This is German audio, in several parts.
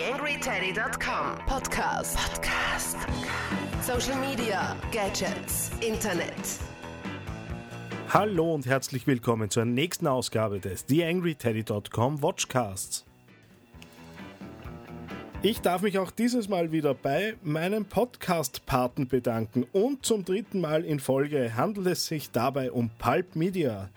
TheAngryTeddy.com Podcast. Podcast. Social Media, Gadgets, Internet. Hallo und herzlich willkommen zur nächsten Ausgabe des TheAngryTeddy.com Watchcasts. Ich darf mich auch dieses Mal wieder bei meinem Podcast-Paten bedanken und zum dritten Mal in Folge handelt es sich dabei um Pulp Media.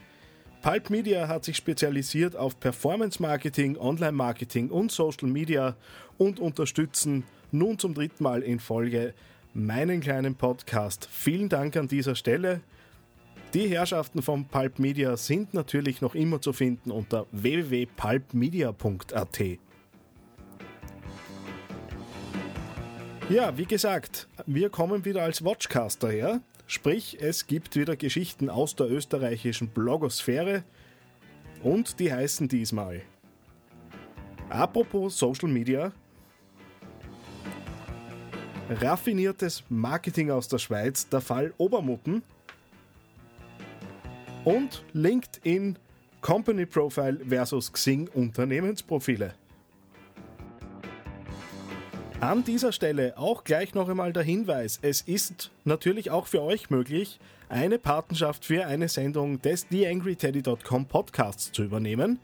Pulp Media hat sich spezialisiert auf Performance Marketing, Online Marketing und Social Media und unterstützen nun zum dritten Mal in Folge meinen kleinen Podcast. Vielen Dank an dieser Stelle. Die Herrschaften von Pulp Media sind natürlich noch immer zu finden unter www.pulpmedia.at. Ja, wie gesagt, wir kommen wieder als Watchcaster her. Sprich, es gibt wieder Geschichten aus der österreichischen Blogosphäre und die heißen diesmal. Apropos Social Media. Raffiniertes Marketing aus der Schweiz, der Fall Obermutten. Und LinkedIn Company Profile versus Xing Unternehmensprofile. An dieser Stelle auch gleich noch einmal der Hinweis, es ist natürlich auch für euch möglich, eine Patenschaft für eine Sendung des TheAngryTeddy.com Podcasts zu übernehmen.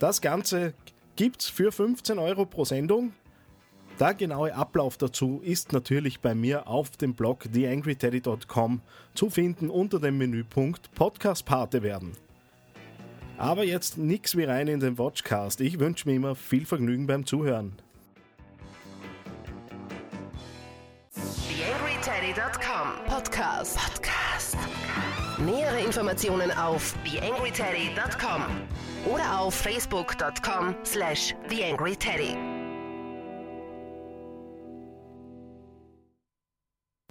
Das Ganze gibt es für 15 Euro pro Sendung. Der genaue Ablauf dazu ist natürlich bei mir auf dem Blog TheAngryTeddy.com zu finden unter dem Menüpunkt Podcast Pate werden. Aber jetzt nix wie rein in den Watchcast. Ich wünsche mir immer viel Vergnügen beim Zuhören. Podcast. Podcast. Nähere Informationen auf TheAngryTeddy.com oder auf Facebook.com slash TheAngryTeddy.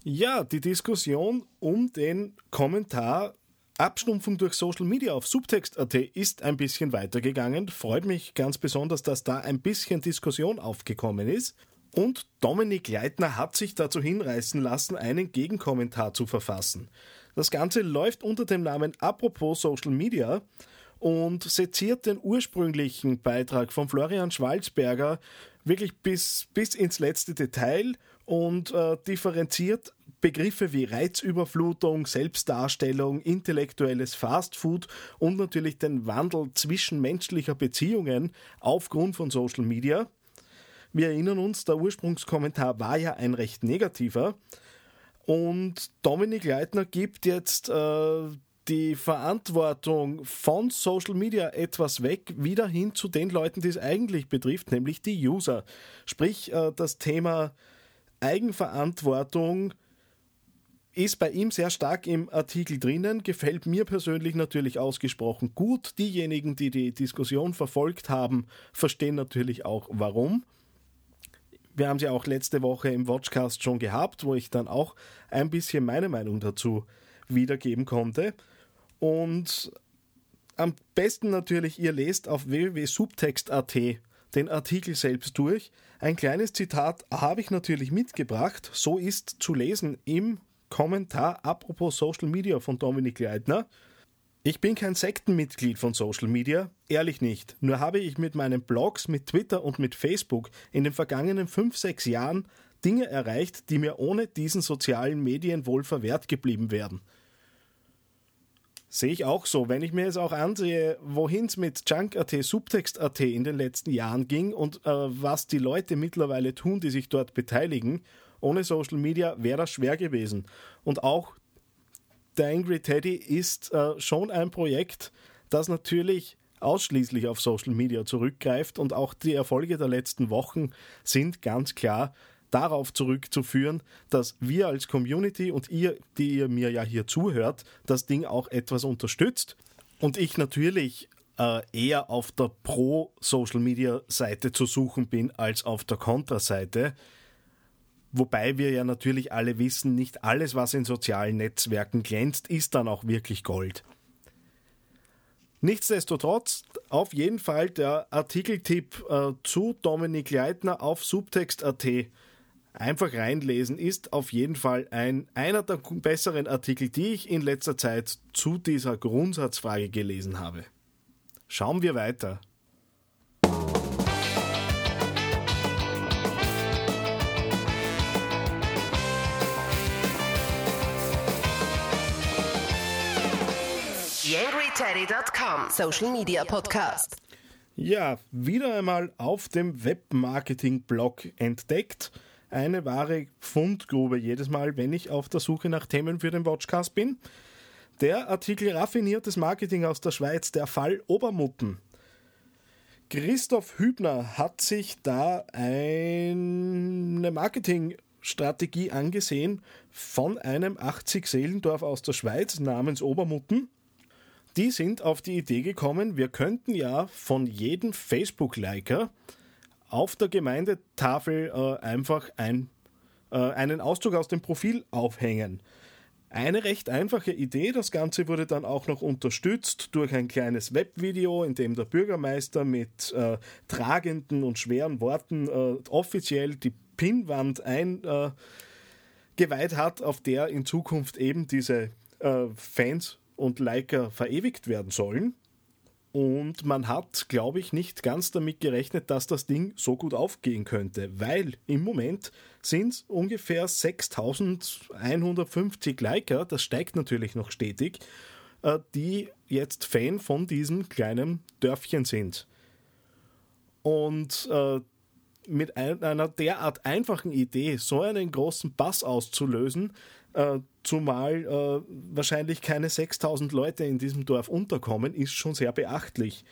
Ja, die Diskussion um den Kommentar Abstumpfung durch Social Media auf Subtext.at ist ein bisschen weitergegangen. Freut mich ganz besonders, dass da ein bisschen Diskussion aufgekommen ist. Und Dominik Leitner hat sich dazu hinreißen lassen, einen Gegenkommentar zu verfassen. Das Ganze läuft unter dem Namen Apropos Social Media und seziert den ursprünglichen Beitrag von Florian Schwalzberger wirklich bis, bis ins letzte Detail und äh, differenziert Begriffe wie Reizüberflutung, Selbstdarstellung, intellektuelles Fastfood und natürlich den Wandel zwischenmenschlicher Beziehungen aufgrund von Social Media. Wir erinnern uns, der Ursprungskommentar war ja ein recht negativer. Und Dominik Leitner gibt jetzt äh, die Verantwortung von Social Media etwas weg, wieder hin zu den Leuten, die es eigentlich betrifft, nämlich die User. Sprich, äh, das Thema Eigenverantwortung ist bei ihm sehr stark im Artikel drinnen, gefällt mir persönlich natürlich ausgesprochen gut. Diejenigen, die die Diskussion verfolgt haben, verstehen natürlich auch warum. Wir haben sie auch letzte Woche im Watchcast schon gehabt, wo ich dann auch ein bisschen meine Meinung dazu wiedergeben konnte. Und am besten natürlich, ihr lest auf www.subtext.at den Artikel selbst durch. Ein kleines Zitat habe ich natürlich mitgebracht. So ist zu lesen im Kommentar apropos Social Media von Dominik Leitner. Ich bin kein Sektenmitglied von Social Media, ehrlich nicht. Nur habe ich mit meinen Blogs, mit Twitter und mit Facebook in den vergangenen 5, 6 Jahren Dinge erreicht, die mir ohne diesen sozialen Medien wohl verwehrt geblieben wären. Sehe ich auch so. Wenn ich mir jetzt auch ansehe, wohin es mit Junk.at, Subtext.at in den letzten Jahren ging und äh, was die Leute mittlerweile tun, die sich dort beteiligen, ohne Social Media wäre das schwer gewesen. Und auch der Angry Teddy ist äh, schon ein Projekt, das natürlich ausschließlich auf Social Media zurückgreift und auch die Erfolge der letzten Wochen sind ganz klar darauf zurückzuführen, dass wir als Community und ihr, die ihr mir ja hier zuhört, das Ding auch etwas unterstützt und ich natürlich äh, eher auf der Pro-Social-Media-Seite zu suchen bin als auf der Kontra-Seite. Wobei wir ja natürlich alle wissen, nicht alles, was in sozialen Netzwerken glänzt, ist dann auch wirklich Gold. Nichtsdestotrotz, auf jeden Fall der Artikeltipp äh, zu Dominik Leitner auf Subtext.at einfach reinlesen ist auf jeden Fall ein, einer der besseren Artikel, die ich in letzter Zeit zu dieser Grundsatzfrage gelesen habe. Schauen wir weiter. TheAngryTeddy.com Social Media Podcast. Ja, wieder einmal auf dem Webmarketing-Blog entdeckt. Eine wahre Fundgrube jedes Mal, wenn ich auf der Suche nach Themen für den Watchcast bin. Der Artikel Raffiniertes Marketing aus der Schweiz, der Fall Obermutten. Christoph Hübner hat sich da eine Marketingstrategie angesehen von einem 80-Seelendorf aus der Schweiz namens Obermutten. Die sind auf die Idee gekommen, wir könnten ja von jedem Facebook-Liker auf der Gemeindetafel äh, einfach ein, äh, einen Auszug aus dem Profil aufhängen. Eine recht einfache Idee. Das Ganze wurde dann auch noch unterstützt durch ein kleines Webvideo, in dem der Bürgermeister mit äh, tragenden und schweren Worten äh, offiziell die Pinnwand eingeweiht äh, hat, auf der in Zukunft eben diese äh, Fans und Liker verewigt werden sollen. Und man hat, glaube ich, nicht ganz damit gerechnet, dass das Ding so gut aufgehen könnte, weil im Moment sind es ungefähr 6150 Liker, das steigt natürlich noch stetig, äh, die jetzt Fan von diesem kleinen Dörfchen sind. Und äh, mit einer derart einfachen Idee so einen großen Bass auszulösen, äh, zumal äh, wahrscheinlich keine 6000 Leute in diesem Dorf unterkommen, ist schon sehr beachtlich.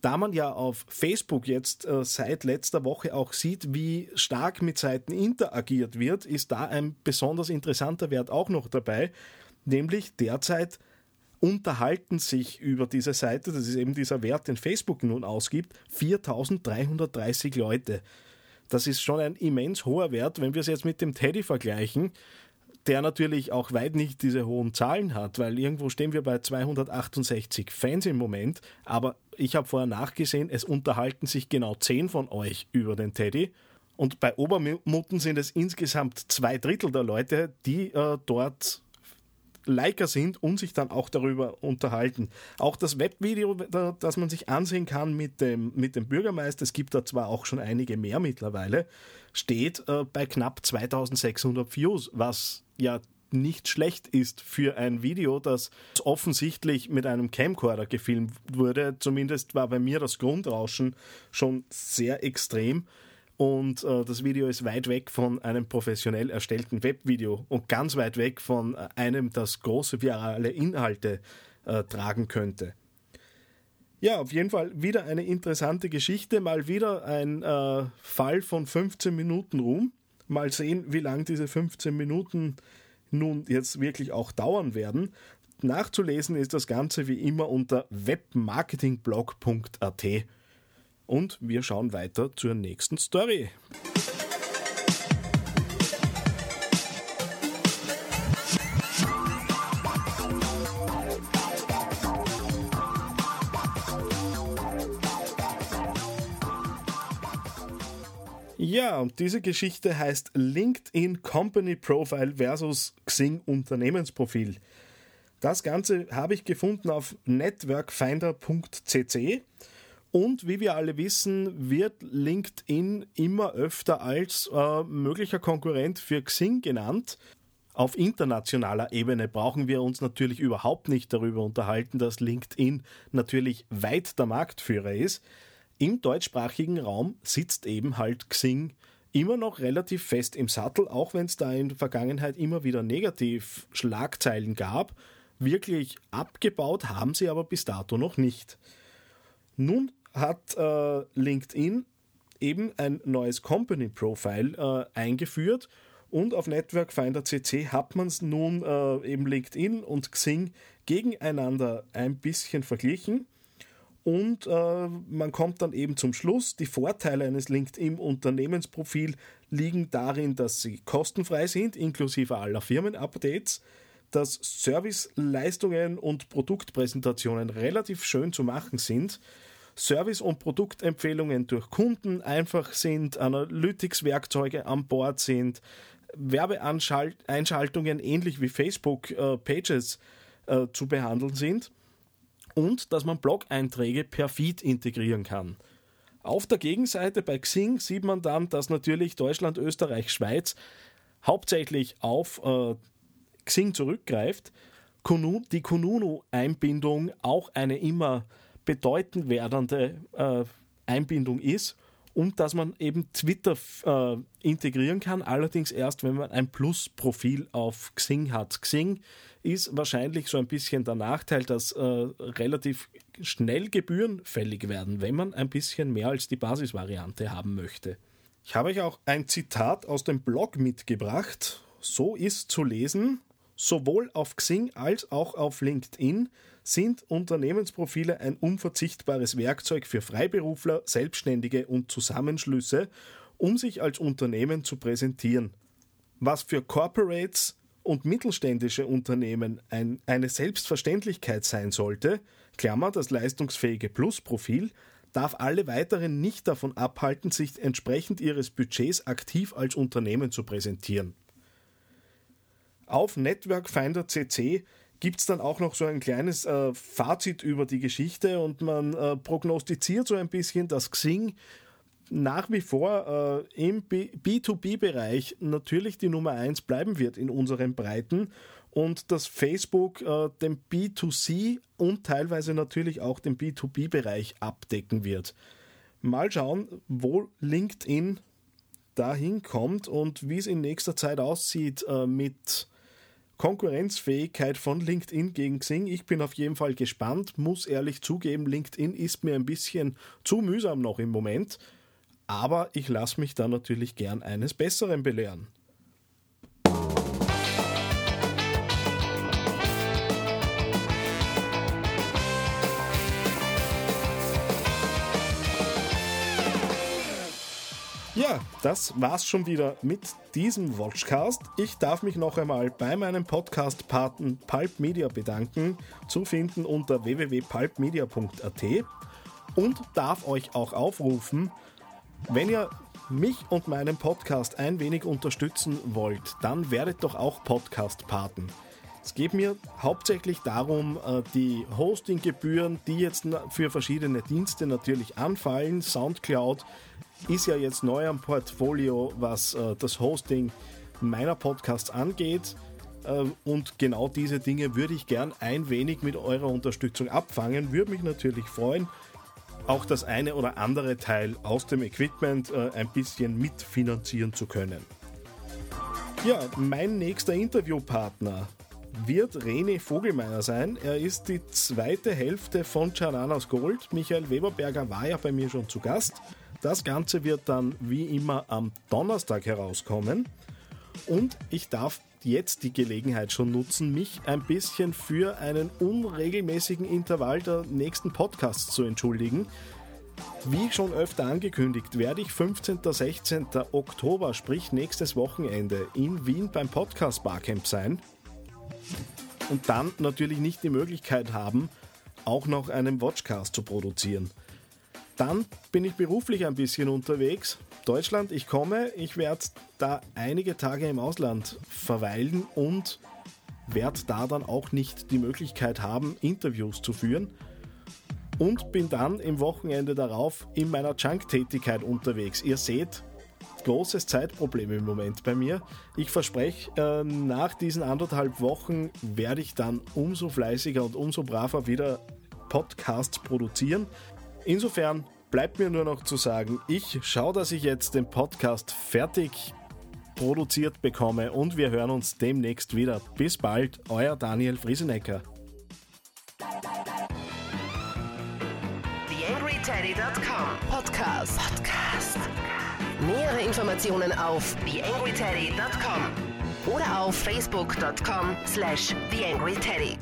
Da man ja auf Facebook jetzt äh, seit letzter Woche auch sieht, wie stark mit Seiten interagiert wird, ist da ein besonders interessanter Wert auch noch dabei, nämlich derzeit unterhalten sich über diese Seite, das ist eben dieser Wert, den Facebook nun ausgibt, 4330 Leute. Das ist schon ein immens hoher Wert, wenn wir es jetzt mit dem Teddy vergleichen der natürlich auch weit nicht diese hohen Zahlen hat, weil irgendwo stehen wir bei 268 Fans im Moment, aber ich habe vorher nachgesehen, es unterhalten sich genau 10 von euch über den Teddy. Und bei Obermutten sind es insgesamt zwei Drittel der Leute, die äh, dort Liker sind und sich dann auch darüber unterhalten. Auch das Webvideo, das man sich ansehen kann mit dem, mit dem Bürgermeister, es gibt da zwar auch schon einige mehr mittlerweile, steht äh, bei knapp 2600 Views, was ja nicht schlecht ist für ein Video, das offensichtlich mit einem Camcorder gefilmt wurde. Zumindest war bei mir das Grundrauschen schon sehr extrem. Und äh, das Video ist weit weg von einem professionell erstellten Webvideo und ganz weit weg von äh, einem, das große virale Inhalte äh, tragen könnte. Ja, auf jeden Fall wieder eine interessante Geschichte. Mal wieder ein äh, Fall von 15 Minuten Ruhm. Mal sehen, wie lang diese 15 Minuten nun jetzt wirklich auch dauern werden. Nachzulesen ist das Ganze wie immer unter webmarketingblog.at. Und wir schauen weiter zur nächsten Story. Ja, und diese Geschichte heißt LinkedIn Company Profile versus Xing Unternehmensprofil. Das Ganze habe ich gefunden auf networkfinder.cc. Und wie wir alle wissen, wird LinkedIn immer öfter als äh, möglicher Konkurrent für Xing genannt. Auf internationaler Ebene brauchen wir uns natürlich überhaupt nicht darüber unterhalten, dass LinkedIn natürlich weit der Marktführer ist im deutschsprachigen Raum sitzt eben halt Xing immer noch relativ fest im Sattel, auch wenn es da in der Vergangenheit immer wieder negativ Schlagzeilen gab. Wirklich abgebaut haben sie aber bis dato noch nicht. Nun hat äh, LinkedIn eben ein neues Company Profile äh, eingeführt und auf Network Finder CC hat man es nun äh, eben LinkedIn und Xing gegeneinander ein bisschen verglichen. Und äh, man kommt dann eben zum Schluss, die Vorteile eines LinkedIn-Unternehmensprofil liegen darin, dass sie kostenfrei sind, inklusive aller Firmen-Updates, dass Serviceleistungen und Produktpräsentationen relativ schön zu machen sind, Service- und Produktempfehlungen durch Kunden einfach sind, Analytics-Werkzeuge an Bord sind, Werbeeinschaltungen ähnlich wie Facebook-Pages äh, äh, zu behandeln sind und dass man Blog-Einträge per Feed integrieren kann. Auf der Gegenseite bei Xing sieht man dann, dass natürlich Deutschland, Österreich, Schweiz hauptsächlich auf äh, Xing zurückgreift die Kununu-Einbindung auch eine immer bedeutend werdende äh, Einbindung ist und dass man eben Twitter äh, integrieren kann, allerdings erst, wenn man ein Plus-Profil auf Xing hat. Xing ist wahrscheinlich so ein bisschen der Nachteil, dass äh, relativ schnell Gebühren fällig werden, wenn man ein bisschen mehr als die Basisvariante haben möchte. Ich habe euch auch ein Zitat aus dem Blog mitgebracht. So ist zu lesen, sowohl auf Xing als auch auf LinkedIn sind Unternehmensprofile ein unverzichtbares Werkzeug für Freiberufler, Selbstständige und Zusammenschlüsse, um sich als Unternehmen zu präsentieren. Was für Corporates und mittelständische Unternehmen ein, eine Selbstverständlichkeit sein sollte, Klammer das leistungsfähige Plus-Profil, darf alle weiteren nicht davon abhalten, sich entsprechend ihres Budgets aktiv als Unternehmen zu präsentieren. Auf Network Finder CC gibt es dann auch noch so ein kleines äh, Fazit über die Geschichte und man äh, prognostiziert so ein bisschen, dass Xing nach wie vor äh, im B2B-Bereich natürlich die Nummer 1 bleiben wird in unseren Breiten und dass Facebook äh, den B2C und teilweise natürlich auch den B2B-Bereich abdecken wird. Mal schauen, wo LinkedIn dahin kommt und wie es in nächster Zeit aussieht äh, mit Konkurrenzfähigkeit von LinkedIn gegen Xing. Ich bin auf jeden Fall gespannt, muss ehrlich zugeben, LinkedIn ist mir ein bisschen zu mühsam noch im Moment, aber ich lasse mich da natürlich gern eines Besseren belehren. Ja, das war's schon wieder mit diesem Watchcast. Ich darf mich noch einmal bei meinem Podcast-Paten Pulp Media bedanken, zu finden unter www.pulpmedia.at und darf euch auch aufrufen, wenn ihr mich und meinen Podcast ein wenig unterstützen wollt, dann werdet doch auch Podcast-Paten. Es geht mir hauptsächlich darum, äh, die Hostinggebühren, die jetzt für verschiedene Dienste natürlich anfallen, Soundcloud, ist ja jetzt neu am Portfolio, was äh, das Hosting meiner Podcasts angeht. Äh, und genau diese Dinge würde ich gern ein wenig mit eurer Unterstützung abfangen. Würde mich natürlich freuen, auch das eine oder andere Teil aus dem Equipment äh, ein bisschen mitfinanzieren zu können. Ja, mein nächster Interviewpartner wird René Vogelmeier sein. Er ist die zweite Hälfte von Jananas Gold. Michael Weberberger war ja bei mir schon zu Gast. Das Ganze wird dann wie immer am Donnerstag herauskommen. Und ich darf jetzt die Gelegenheit schon nutzen, mich ein bisschen für einen unregelmäßigen Intervall der nächsten Podcasts zu entschuldigen. Wie schon öfter angekündigt, werde ich 15. 16. Oktober, sprich nächstes Wochenende, in Wien beim Podcast Barcamp sein und dann natürlich nicht die Möglichkeit haben, auch noch einen Watchcast zu produzieren. Dann bin ich beruflich ein bisschen unterwegs. Deutschland, ich komme, ich werde da einige Tage im Ausland verweilen und werde da dann auch nicht die Möglichkeit haben, Interviews zu führen. Und bin dann im Wochenende darauf in meiner Junk-Tätigkeit unterwegs. Ihr seht, großes Zeitproblem im Moment bei mir. Ich verspreche, äh, nach diesen anderthalb Wochen werde ich dann umso fleißiger und umso braver wieder Podcasts produzieren. Insofern bleibt mir nur noch zu sagen, ich schaue, dass ich jetzt den Podcast fertig produziert bekomme und wir hören uns demnächst wieder. Bis bald, euer Daniel Friesenecker. TheAngryTeddy.com Podcast. Podcast. Nähere Informationen auf TheAngryTeddy.com oder auf Facebook.com slash TheAngryTeddy.